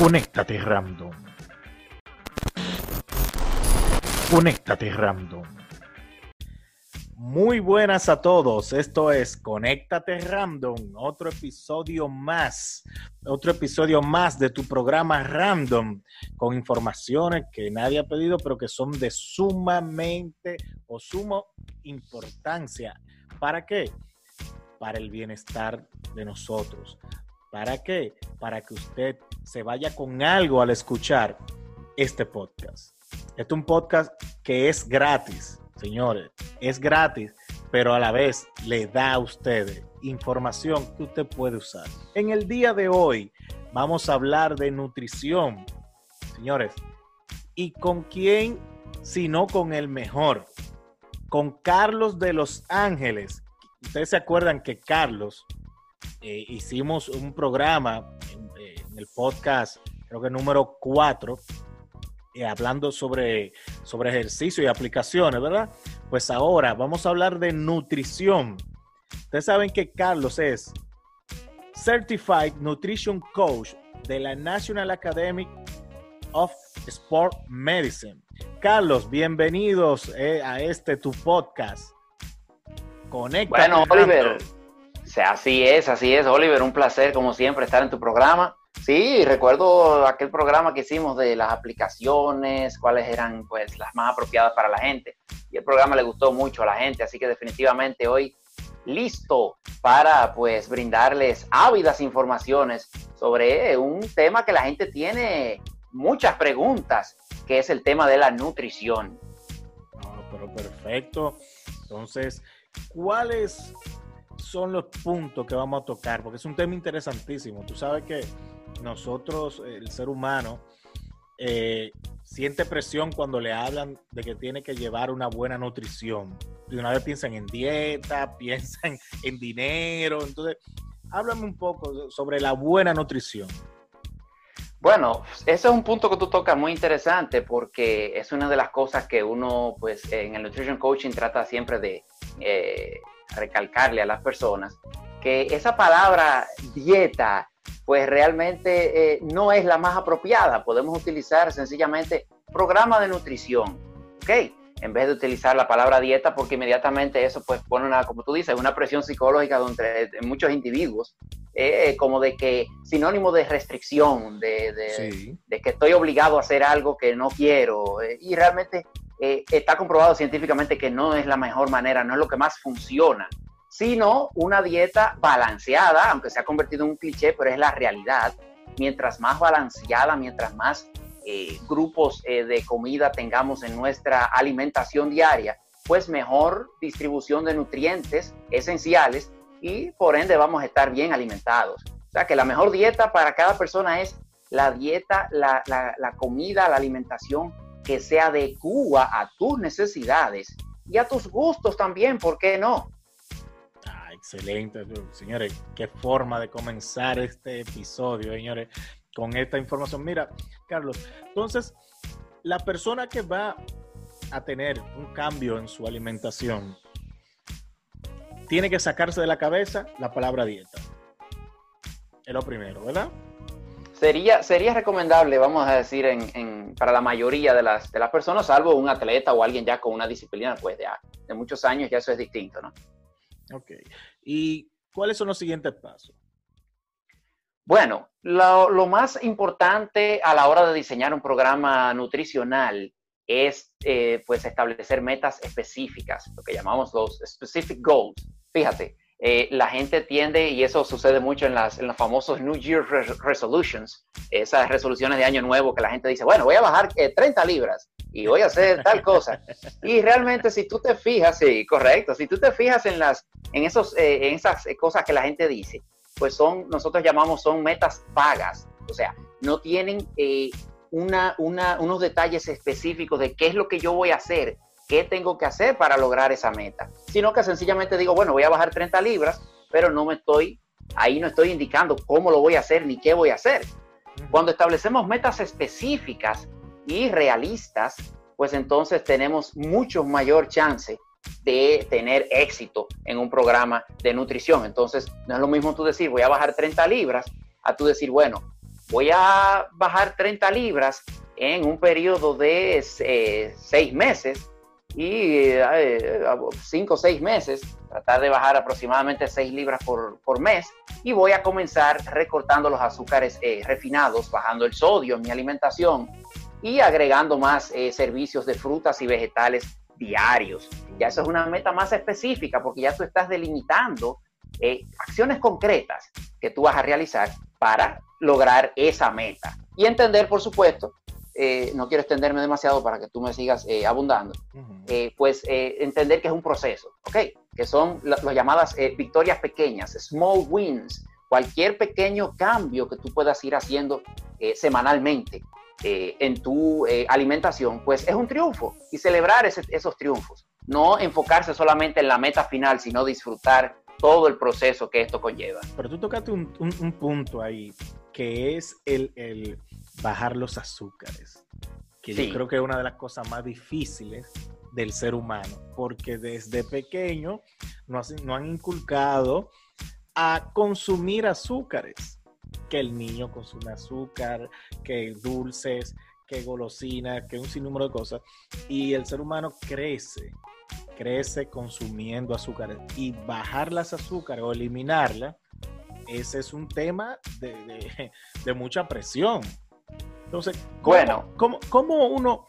Conéctate Random. Conéctate Random. Muy buenas a todos. Esto es Conéctate Random, otro episodio más, otro episodio más de tu programa Random con informaciones que nadie ha pedido, pero que son de sumamente o sumo importancia. ¿Para qué? Para el bienestar de nosotros. ¿Para qué? Para que usted se vaya con algo al escuchar este podcast. Este es un podcast que es gratis, señores. Es gratis, pero a la vez le da a ustedes información que usted puede usar. En el día de hoy vamos a hablar de nutrición, señores. ¿Y con quién? Si no con el mejor. Con Carlos de Los Ángeles. Ustedes se acuerdan que Carlos eh, hicimos un programa en, eh, en, el podcast, creo que número 4, eh, hablando sobre, sobre ejercicio y aplicaciones, ¿verdad? Pues ahora vamos a hablar de nutrición. Ustedes saben que Carlos es Certified Nutrition Coach de la National Academy of Sport Medicine. Carlos, bienvenidos eh, a este tu podcast. Conecta. Bueno, Oliver, así es, así es, Oliver, un placer como siempre estar en tu programa. Sí, recuerdo aquel programa que hicimos de las aplicaciones, cuáles eran pues las más apropiadas para la gente. Y el programa le gustó mucho a la gente, así que definitivamente hoy listo para pues brindarles ávidas informaciones sobre un tema que la gente tiene muchas preguntas, que es el tema de la nutrición. Ah, pero perfecto. Entonces, ¿cuáles son los puntos que vamos a tocar? Porque es un tema interesantísimo. Tú sabes que nosotros, el ser humano, eh, siente presión cuando le hablan de que tiene que llevar una buena nutrición. De una vez piensan en dieta, piensan en dinero. Entonces, háblame un poco sobre la buena nutrición. Bueno, ese es un punto que tú tocas muy interesante porque es una de las cosas que uno, pues, en el Nutrition Coaching trata siempre de eh, recalcarle a las personas que esa palabra dieta pues realmente eh, no es la más apropiada. Podemos utilizar sencillamente programa de nutrición, ¿ok? En vez de utilizar la palabra dieta, porque inmediatamente eso pues pone una, como tú dices, una presión psicológica entre muchos individuos, eh, como de que sinónimo de restricción, de, de, de, que estoy obligado a hacer algo que no quiero. Eh, y realmente está comprobado científicamente que no es la mejor manera, no es lo que más funciona sino una dieta balanceada, aunque se ha convertido en un cliché, pero es la realidad. Mientras más balanceada, mientras más eh, grupos eh, de comida tengamos en nuestra alimentación diaria, pues mejor distribución de nutrientes esenciales y por ende vamos a estar bien alimentados. O sea que la mejor dieta para cada persona es la dieta, la comida, la alimentación que se adecua a tus necesidades y a tus gustos también, ¿por qué no? Excelente, señores. Qué forma de comenzar este episodio, señores, con esta información. Mira, Carlos, entonces, la persona que va a tener un cambio en su alimentación tiene que sacarse de la cabeza la palabra dieta. Es lo primero, ¿verdad? Sería, sería recomendable, vamos a decir, en, para la mayoría de las, de las personas, salvo un atleta o alguien ya con una disciplina pues de, de muchos años, ya eso es distinto, ¿no? Ok. ¿Y cuáles son los siguientes pasos? Bueno, lo, más importante a la hora de diseñar un programa nutricional es eh, pues establecer metas específicas, lo que llamamos los specific goals. Fíjate, eh, la gente tiende, y eso sucede mucho en, las, en los famosos New Year Resolutions, esas resoluciones de año nuevo que la gente dice, bueno, voy a bajar 30 eh, libras y voy a hacer tal cosa. Y realmente si tú te fijas, sí, correcto, si tú te fijas en, las, en, esos, eh, en esas cosas que la gente dice, pues son, nosotros llamamos, son metas vagas, o sea, no tienen una, una, unos detalles específicos de qué es lo que yo voy a hacer, qué tengo que hacer para lograr esa meta, sino que sencillamente digo, bueno, voy a bajar 30 libras, pero no me estoy, ahí no estoy indicando cómo lo voy a hacer ni qué voy a hacer. Cuando establecemos metas específicas, y realistas, pues entonces tenemos mucho mayor chance de tener éxito en un programa de nutrición. Entonces, no es lo mismo tú decir, voy a bajar 30 libras, a tú decir, bueno, voy a bajar 30 libras en un periodo de eh, seis meses y eh, cinco o seis meses, tratar de bajar aproximadamente 6 libras por, por, mes y voy a comenzar recortando los azúcares eh, refinados, bajando el sodio en mi alimentación y agregando más servicios de frutas y vegetales diarios. Ya eso es una meta más específica porque ya tú estás delimitando acciones concretas que tú vas a realizar para lograr esa meta. Y entender, por supuesto, eh, no quiero extenderme demasiado para que tú me sigas eh, abundando, eh, pues entender que es un proceso, ¿ok? Que son las llamadas victorias pequeñas, small wins, cualquier pequeño cambio que tú puedas ir haciendo semanalmente en tu alimentación, pues es un triunfo y celebrar esos triunfos, no enfocarse solamente en la meta final, sino disfrutar todo el proceso que esto conlleva. Pero tú tocaste un, un punto ahí, que es el, el bajar los azúcares, que yo creo que es una de las cosas más difíciles del ser humano, porque desde pequeño nos, han inculcado a consumir azúcares, que el niño consume azúcar, que dulces, que golosinas, que un sinnúmero de cosas, y el ser humano crece, crece consumiendo azúcares, y bajar las azúcares o eliminarlas, ese es un tema de, de mucha presión, entonces, ¿cómo, bueno, ¿cómo, uno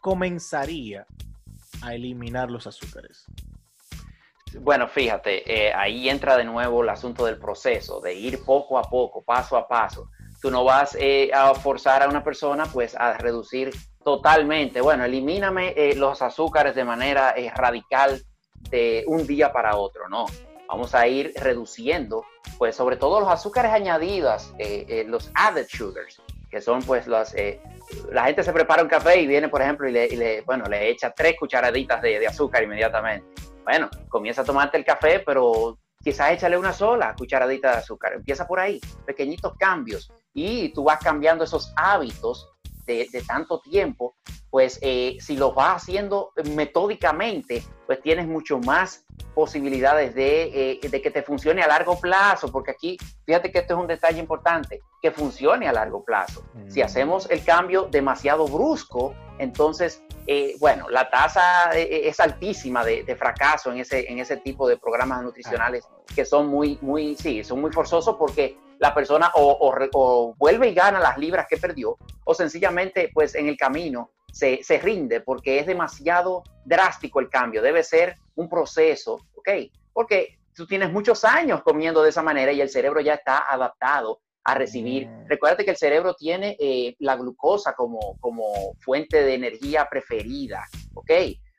comenzaría a eliminar los azúcares? Bueno, fíjate, eh, ahí entra de nuevo el asunto del proceso, de ir poco a poco, paso a paso. Tú no vas eh, a forzar a una persona pues a reducir totalmente, bueno, elimíname eh, los azúcares de manera radical de un día para otro, no. Vamos a ir reduciendo, pues sobre todo los azúcares añadidos, los added sugars, que son pues las... Eh, la gente se prepara un café y viene, por ejemplo, y le, bueno, le echa tres cucharaditas de, azúcar inmediatamente. Bueno, comienza a tomarte el café, pero quizás échale una sola cucharadita de azúcar. Empieza por ahí, pequeñitos cambios. Y tú vas cambiando esos hábitos de, tanto tiempo, pues eh, si lo vas haciendo metódicamente, pues tienes mucho más posibilidades de, eh, de, que te funcione a largo plazo, porque aquí, fíjate que esto es un detalle importante, que funcione a largo plazo. Si mm. hacemos el cambio demasiado brusco, entonces, eh, bueno, la tasa es altísima de, fracaso en ese, en ese tipo de programas nutricionales que son muy, muy, sí, son muy forzosos porque la persona o, vuelve y gana las libras que perdió, o sencillamente, pues en el camino se, se, rinde porque es demasiado drástico el cambio. Debe ser un proceso, ¿ok? Porque tú tienes muchos años comiendo de esa manera y el cerebro ya está adaptado a recibir. Mm. Recuerda que el cerebro tiene eh, la glucosa como, como fuente de energía preferida, ¿ok?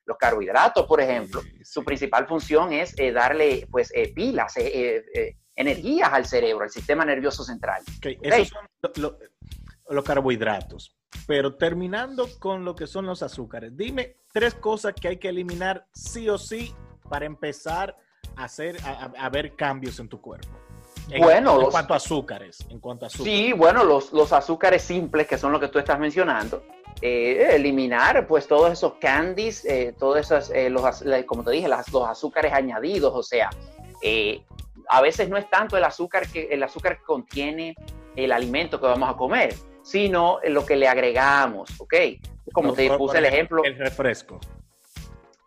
Los carbohidratos, por ejemplo, su principal función es eh, darle pues eh, pilas, energías al cerebro, al sistema nervioso central. Esos son los carbohidratos. Pero terminando con lo que son los azúcares, dime tres cosas que hay que eliminar sí o sí para empezar a hacer, a, ver cambios en tu cuerpo. bueno, en cuanto a azúcares, en cuanto a Sí, bueno, los, los azúcares simples, que son los que tú estás mencionando, eh, eliminar pues todos esos candies, eh, todos esos, eh, los, como te dije, los azúcares añadidos, o sea, a veces no es tanto el azúcar que, el azúcar que contiene el alimento que vamos a comer, sino lo que le agregamos, ¿ok? Como te puse el ejemplo. El refresco.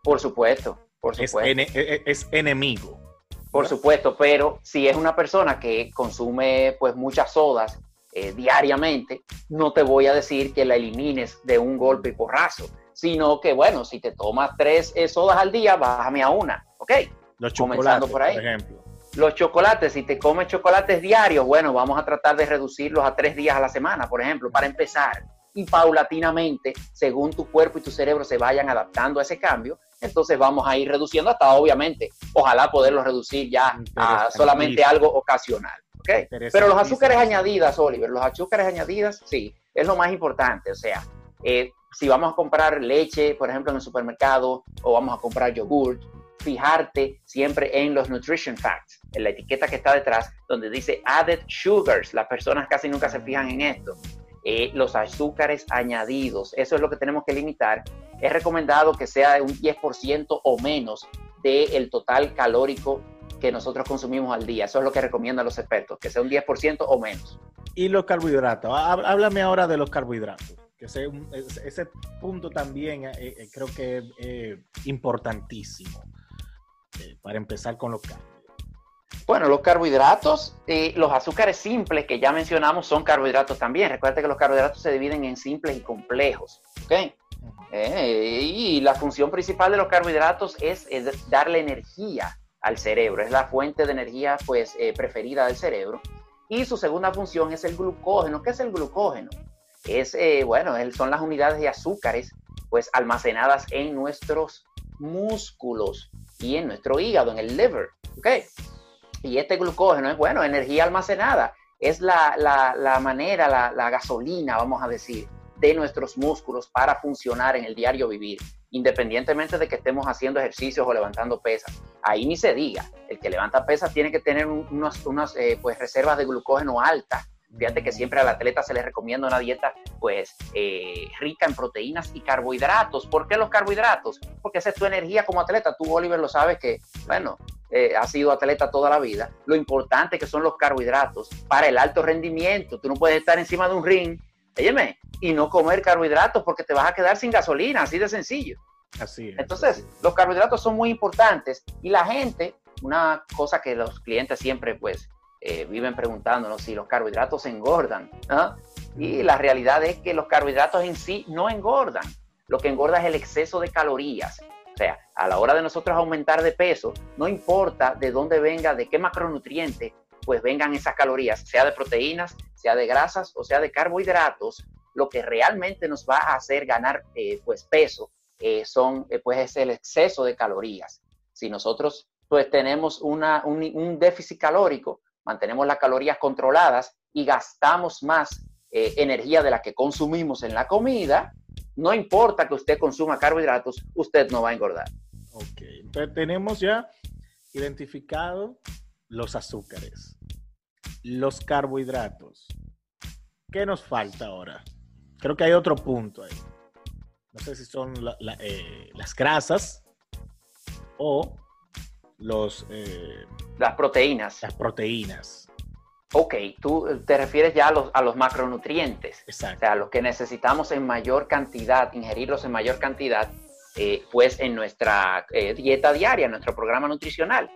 Por supuesto, por supuesto. Es, e, es, enemigo. Por supuesto, pero si es una persona que consume pues muchas sodas eh, diariamente, no te voy a decir que la elimines de un golpe y porrazo, sino que bueno, si te tomas tres eh, sodas al día, bájame a una, ¿ok? Los chocolates, por, ahí. por ejemplo. Los chocolates, si te comes chocolates diarios, bueno, vamos a tratar de reducirlos a tres días a la semana, por ejemplo, para empezar. Y paulatinamente, según tu cuerpo y tu cerebro se vayan adaptando a ese cambio, entonces vamos a ir reduciendo hasta, obviamente, ojalá poderlos reducir ya a solamente algo ocasional. ¿okay? Pero los azúcares añadidas, Oliver, los azúcares añadidas, sí, es lo más importante. O sea, eh, si vamos a comprar leche, por ejemplo, en el supermercado, o vamos a comprar yogur, fijarte siempre en los nutrition facts, en la etiqueta que está detrás, donde dice added sugars. Las personas casi nunca se fijan en esto. Eh, los azúcares añadidos, eso es lo que tenemos que limitar. Es recomendado que sea de un 10% o menos del total calórico que nosotros consumimos al día. Eso es lo que recomiendan los expertos, que sea un 10% o menos. Y los carbohidratos. Háblame ahora de los carbohidratos. Que ese, ese punto también eh, eh, creo que es importantísimo para empezar con los carbohidratos. Bueno, los carbohidratos, eh, los azúcares simples que ya mencionamos son carbohidratos también. Recuerda que los carbohidratos se dividen en simples y complejos. ¿okay? Eh, y la función principal de los carbohidratos es, darle energía al cerebro. Es la fuente de energía pues, eh, preferida del cerebro. Y su segunda función es el glucógeno. ¿Qué es el glucógeno? Es, bueno, son las unidades de azúcares pues almacenadas en nuestros músculos y en nuestro hígado, en el liver. ¿okay? Y este glucógeno es, bueno, energía almacenada. Es la, la, manera, la, la, gasolina, vamos a decir, de nuestros músculos para funcionar en el diario vivir, independientemente de que estemos haciendo ejercicios o levantando pesas. Ahí ni se diga, el que levanta pesas tiene que tener unas, unas eh, pues, reservas de glucógeno altas Fíjate que siempre al atleta se le recomienda una dieta pues eh, rica en proteínas y carbohidratos. ¿Por qué los carbohidratos? Porque esa es tu energía como atleta. Tú, Oliver, lo sabes que, bueno, eh, has sido atleta toda la vida. Lo importante que son los carbohidratos para el alto rendimiento. Tú no puedes estar encima de un ring, y no comer carbohidratos porque te vas a quedar sin gasolina, así de sencillo. Así es. Entonces, los carbohidratos son muy importantes y la gente, una cosa que los clientes siempre pues eh, viven preguntándonos si los carbohidratos engordan. Y la realidad es que los carbohidratos en sí no engordan. Lo que engorda es el exceso de calorías. O sea, a la hora de nosotros aumentar de peso, no importa de dónde venga, de qué macronutriente, pues vengan esas calorías, sea de proteínas, sea de grasas o sea de carbohidratos, lo que realmente nos va a hacer ganar eh, pues peso eh, son pues es el exceso de calorías. Si nosotros pues tenemos una, un déficit calórico, mantenemos las calorías controladas y gastamos más eh, energía de la que consumimos en la comida, no importa que usted consuma carbohidratos, usted no va a engordar. Ok, entonces tenemos ya identificado los azúcares, los carbohidratos. ¿Qué nos falta ahora? Creo que hay otro punto ahí. No sé si son eh, las grasas o los... Eh, las proteínas. Las proteínas. Ok, tú te refieres ya a los, a los macronutrientes. Exacto. O sea, los que necesitamos en mayor cantidad, ingerirlos en mayor cantidad, eh, pues en nuestra eh, dieta diaria, en nuestro programa nutricional.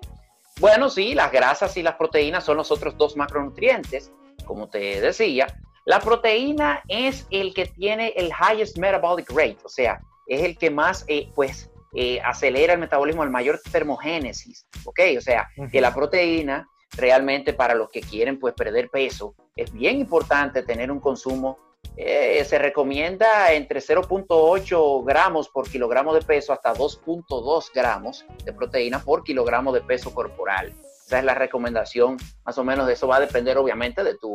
Bueno, sí, las grasas y las proteínas son los otros dos macronutrientes, como te decía. La proteína es el que tiene el highest metabolic rate, o sea, es el que más, pues, eh, acelera el metabolismo, el mayor termogénesis, ¿ok? O sea, que la proteína realmente para los que quieren pues perder peso, es bien importante tener un consumo, eh, se recomienda entre 0.8 gramos por kilogramo de peso hasta 2.2 gramos de proteína por kilogramo de peso corporal. Esa es la recomendación, más o menos de eso va a depender obviamente de tu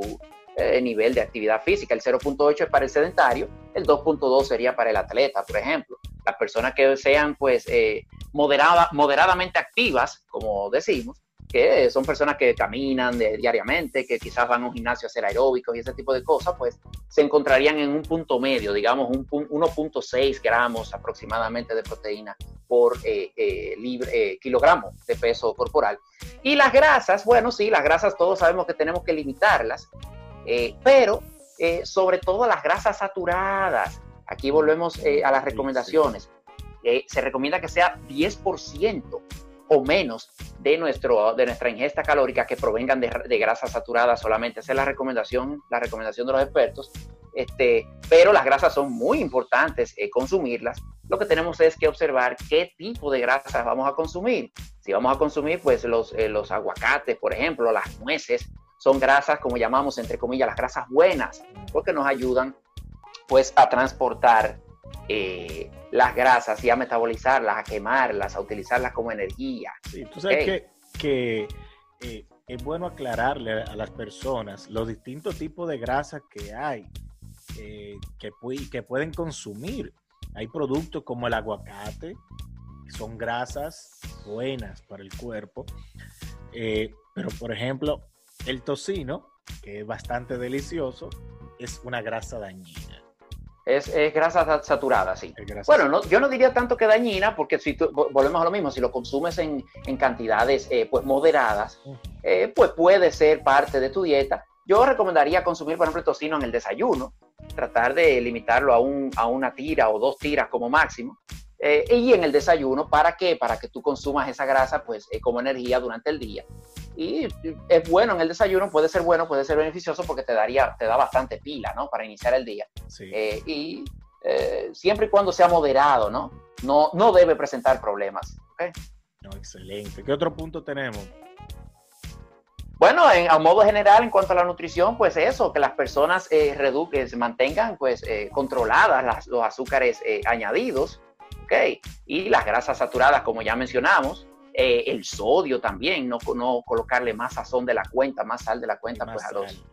eh, nivel de actividad física. El 0.8 es para el sedentario, el 2.2 sería para el atleta, por ejemplo las personas que sean pues eh, moderada, moderadamente activas, como decimos, que son personas que caminan diariamente, que quizás van a un gimnasio a hacer aeróbicos y ese tipo de cosas, pues se encontrarían en un punto medio, digamos un 1.6 gramos aproximadamente de proteína por eh, eh, libre, kilogramo de peso corporal. Y las grasas, bueno, sí, las grasas todos sabemos que tenemos que limitarlas, pero sobre todo las grasas saturadas, Aquí volvemos eh, a las recomendaciones. Eh, se recomienda que sea 10% o menos de, nuestro, de nuestra ingesta calórica que provengan de, de grasas saturadas solamente. Esa es la recomendación, la recomendación de los expertos. Este, pero las grasas son muy importantes eh, consumirlas. Lo que tenemos es que observar qué tipo de grasas vamos a consumir. Si vamos a consumir, pues los, los aguacates, por ejemplo, las nueces, son grasas, como llamamos, entre comillas, las grasas buenas, porque nos ayudan pues a transportar eh, las grasas y a metabolizarlas, a quemarlas, a utilizarlas como energía. Sí, tú sabes que, eh, es bueno aclararle a las personas los distintos tipos de grasas que hay eh, que, que pueden consumir. Hay productos como el aguacate, que son grasas buenas para el cuerpo, pero por ejemplo, el tocino, que es bastante delicioso, es una grasa dañina. Es, grasa saturada, sí. Bueno, no, yo no diría tanto que dañina, porque si volvemos a lo mismo, si lo consumes en, cantidades eh, pues moderadas, eh, pues puede ser parte de tu dieta, yo recomendaría consumir, por ejemplo, tocino en el desayuno, tratar de limitarlo a, un, a una tira o dos tiras como máximo. Eh, y en el desayuno, ¿para qué? Para que tú consumas esa grasa pues eh, como energía durante el día. Y es bueno en el desayuno, puede ser bueno, puede ser beneficioso porque te, daría, te da bastante pila, ¿no? Para iniciar el día. Eh, y siempre y cuando sea moderado, ¿no? No, no debe presentar problemas. No, excelente. ¿Qué otro punto tenemos? Bueno, en, a modo general, en cuanto a la nutrición, pues eso, que las personas eh, se mantengan pues eh, controladas los azúcares eh, añadidos, ¿ok? Y las grasas saturadas, como ya mencionamos, eh, el sodio también, no, no colocarle más sazón de la cuenta, más sal de la cuenta, pues a los,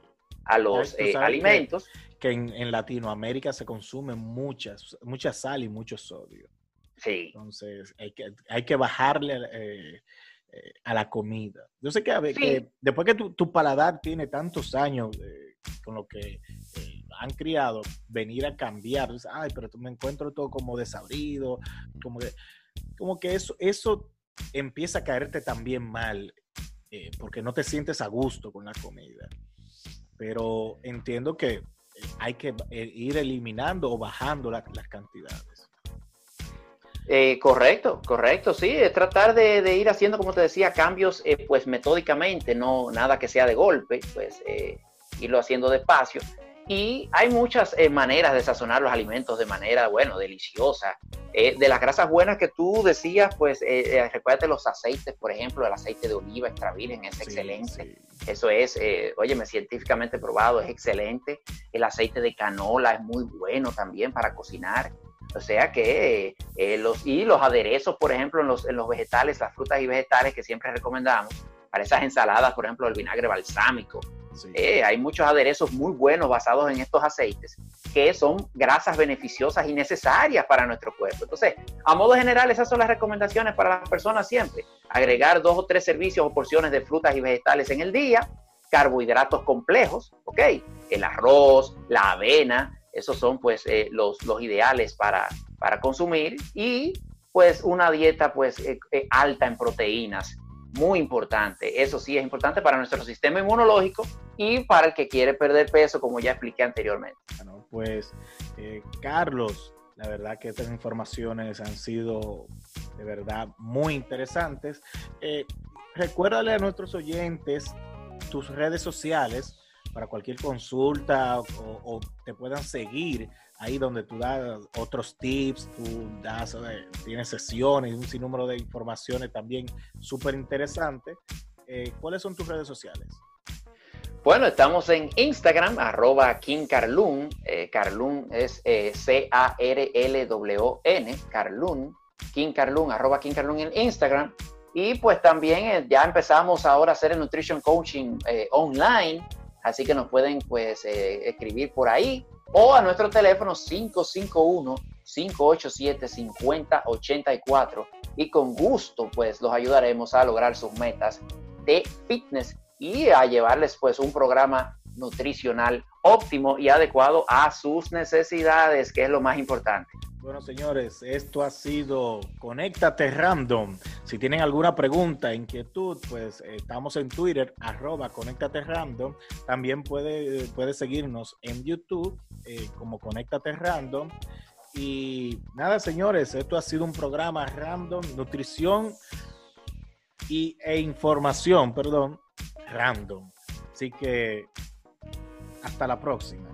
a los alimentos. Que, en, Latinoamérica se consume muchas, mucha sal y mucho sodio. Sí. Entonces, hay que, hay que bajarle a la comida. Yo sé que, después que tu, paladar tiene tantos años eh, con lo que eh, han criado, venir a cambiar, ay, pero me encuentro todo como desabrido, como que, como que eso, eso empieza a caerte también mal, eh, porque no te sientes a gusto con la comida. Pero entiendo que hay que ir eliminando o bajando las cantidades. Eh, correcto, correcto, sí, es tratar de, ir haciendo, como te decía, cambios eh, pues metódicamente, no nada que sea de golpe, pues eh, irlo haciendo despacio. Y hay muchas maneras de sazonar los alimentos de manera, bueno, deliciosa. de las grasas buenas que tú decías, pues recuérdate los aceites, por ejemplo, el aceite de oliva extra virgen es excelente. Eso es, óyeme, científicamente probado, es excelente. El aceite de canola es muy bueno también para cocinar. O sea que eh, los, y los aderezos, por ejemplo, en los, en los vegetales, las frutas y vegetales que siempre recomendamos, para esas ensaladas, por ejemplo, el vinagre balsámico. Eh, hay muchos aderezos muy buenos basados en estos aceites que son grasas beneficiosas y necesarias para nuestro cuerpo. Entonces, a modo general, esas son las recomendaciones para las personas siempre. Agregar dos o tres servicios o porciones de frutas y vegetales en el día, carbohidratos complejos, ¿ok? El arroz, la avena, esos son pues eh, los, ideales para, para, consumir y pues una dieta pues eh, alta en proteínas, muy importante. Eso sí es importante para nuestro sistema inmunológico y para el que quiere perder peso, como ya expliqué anteriormente. Bueno, pues Carlos, la verdad que estas informaciones han sido de verdad muy interesantes. recuérdale a nuestros oyentes tus redes sociales para cualquier consulta o, te puedan seguir ahí donde tú das otros tips, tú das, eh, tienes sesiones, un sinnúmero de informaciones también súper interesantes. Eh, ¿Cuáles son tus redes sociales? Bueno, estamos en Instagram, arroba King Carlun. Eh, Carlun es C-A-R-L-W-N, Carlun. King Carlun, arroba King Carlun en Instagram. Y pues también ya empezamos ahora a hacer el Nutrition Coaching online Así que nos pueden pues eh, escribir por ahí o a nuestro teléfono 551-587-5084 y con gusto pues los ayudaremos a lograr sus metas de fitness y a llevarles pues un programa nutricional óptimo y adecuado a sus necesidades, que es lo más importante. Bueno, señores, esto ha sido Conéctate Random. Si tienen alguna pregunta, inquietud, pues estamos en Twitter, arroba Conéctate Random. También puede, puede seguirnos en YouTube eh, como Conéctate Random. Y nada, señores, esto ha sido un programa random, nutrición y, e información, perdón, random. Así que hasta la próxima.